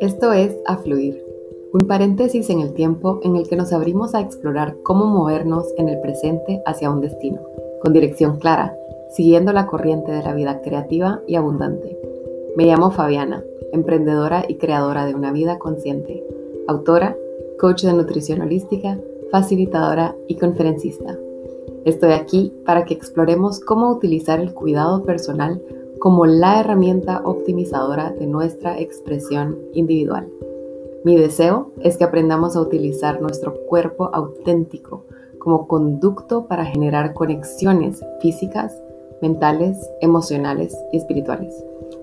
Esto es A Fluir, un paréntesis en el tiempo en el que nos abrimos a explorar cómo movernos en el presente hacia un destino, con dirección clara, siguiendo la corriente de la vida creativa y abundante. Me llamo Fabiana, emprendedora y creadora de una vida consciente, autora, coach de nutrición holística, facilitadora y conferencista. Estoy aquí para que exploremos cómo utilizar el cuidado personal como la herramienta optimizadora de nuestra expresión individual. Mi deseo es que aprendamos a utilizar nuestro cuerpo auténtico como conducto para generar conexiones físicas, mentales, emocionales y espirituales.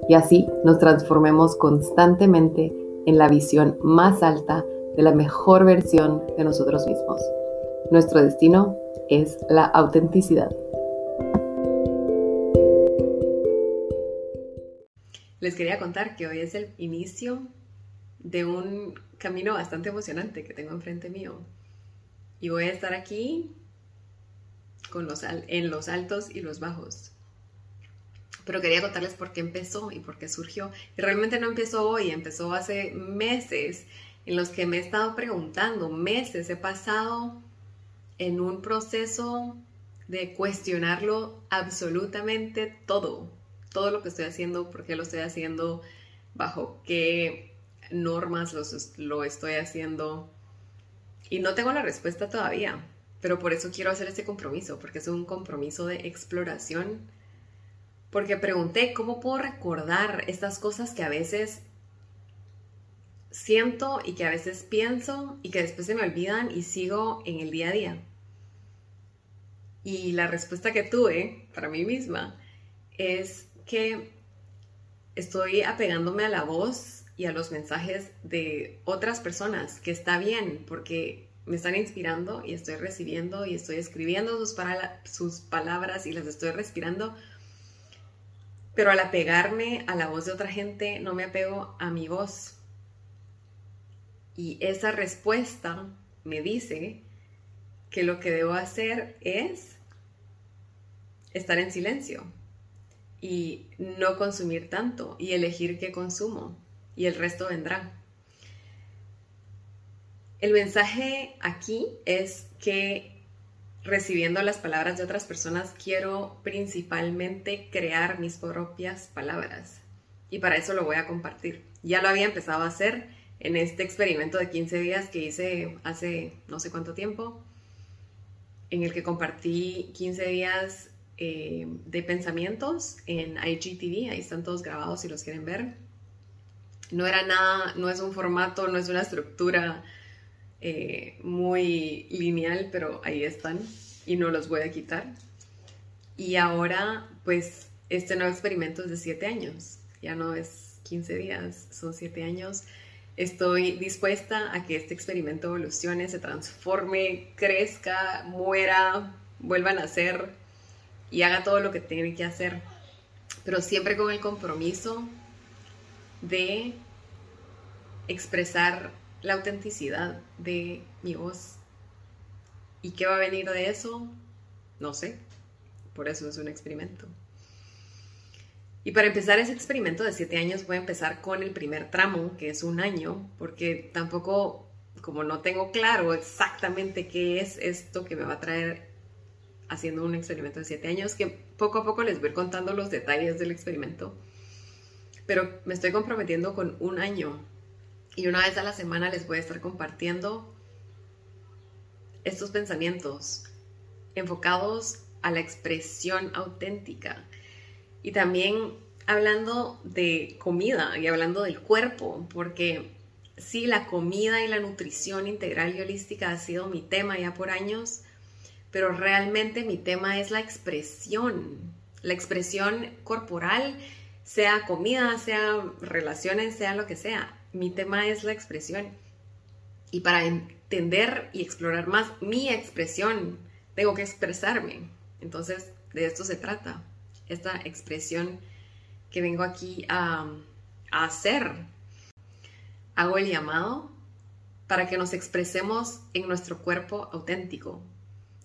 Y así nos transformemos constantemente en la visión más alta de la mejor versión de nosotros mismos. Nuestro destino es la autenticidad. Les quería contar que hoy es el inicio de un camino bastante emocionante que tengo enfrente mío. Y voy a estar aquí con los, en los altos y los bajos. Pero quería contarles por qué empezó y por qué surgió. Y realmente no empezó hoy, empezó hace meses en los que me he estado preguntando, meses, he pasado en un proceso de cuestionarlo absolutamente todo todo lo que estoy haciendo, por qué lo estoy haciendo, bajo qué normas lo estoy haciendo. Y no tengo la respuesta todavía, pero por eso quiero hacer este compromiso, porque es un compromiso de exploración. Porque pregunté cómo puedo recordar estas cosas que a veces siento y que a veces pienso y que después se me olvidan y sigo en el día a día. Y la respuesta que tuve para mí misma es que estoy apegándome a la voz y a los mensajes de otras personas, que está bien, porque me están inspirando y estoy recibiendo y estoy escribiendo sus, palabras y las estoy respirando. Pero al apegarme a la voz de otra gente, no me apego a mi voz. Y esa respuesta me dice que lo que debo hacer es estar en silencio, y no consumir tanto y elegir qué consumo y el resto vendrá. El mensaje aquí es que recibiendo las palabras de otras personas quiero principalmente crear mis propias palabras y para eso lo voy a compartir. Ya lo había empezado a hacer en este experimento de 15 días que hice hace no sé cuánto tiempo, en el que compartí 15 días eh, de pensamientos en IGTV, ahí están todos grabados si los quieren ver. No era nada, no es un formato, no es una estructura eh, muy lineal, pero ahí están y no los voy a quitar. Y ahora, pues, este nuevo experimento es de 7 años, ya no es 15 días, son 7 años. Estoy dispuesta a que este experimento evolucione, se transforme, crezca, muera, vuelva a nacer y haga todo lo que tiene que hacer, pero siempre con el compromiso de expresar la autenticidad de mi voz. ¿Y qué va a venir de eso? No sé. Por eso es un experimento. Y para empezar ese experimento de siete años voy a empezar con el primer tramo, que es un año, porque tampoco, como no tengo claro exactamente qué es esto que me va a traer haciendo un experimento de siete años que poco a poco les voy contando los detalles del experimento. Pero me estoy comprometiendo con un año y una vez a la semana les voy a estar compartiendo estos pensamientos enfocados a la expresión auténtica y también hablando de comida y hablando del cuerpo, porque sí, la comida y la nutrición integral y holística ha sido mi tema ya por años pero realmente mi tema es la expresión, la expresión corporal, sea comida, sea relaciones, sea lo que sea. Mi tema es la expresión. Y para entender y explorar más mi expresión, tengo que expresarme. Entonces, de esto se trata, esta expresión que vengo aquí a, hacer. Hago el llamado para que nos expresemos en nuestro cuerpo auténtico,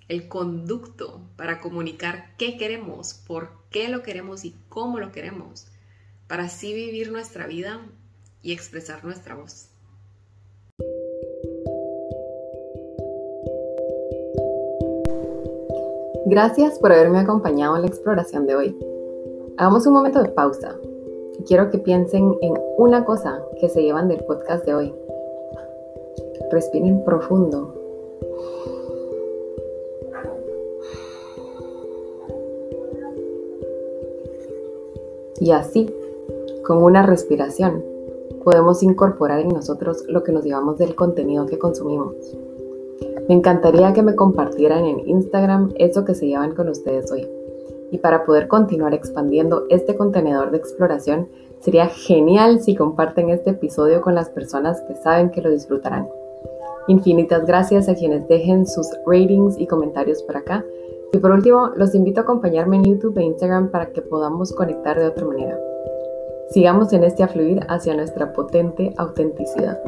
el conducto para comunicar qué queremos, por qué lo queremos y cómo lo queremos, para así vivir nuestra vida y expresar nuestra voz. Gracias por haberme acompañado en la exploración de hoy. Hagamos un momento de pausa quiero que piensen en una cosa que se llevan del podcast de hoy. Respiren profundo. Y así, con una respiración, podemos incorporar en nosotros lo que nos llevamos del contenido que consumimos. Me encantaría que me compartieran en Instagram eso que se llevan con ustedes hoy. Y para poder continuar expandiendo este contenedor de exploración, sería genial si comparten este episodio con las personas que saben que lo disfrutarán. Infinitas gracias a quienes dejen sus ratings y comentarios por acá. Y por último, los invito a acompañarme en YouTube e Instagram para que podamos conectar de otra manera. Sigamos en este afluir hacia nuestra potente autenticidad.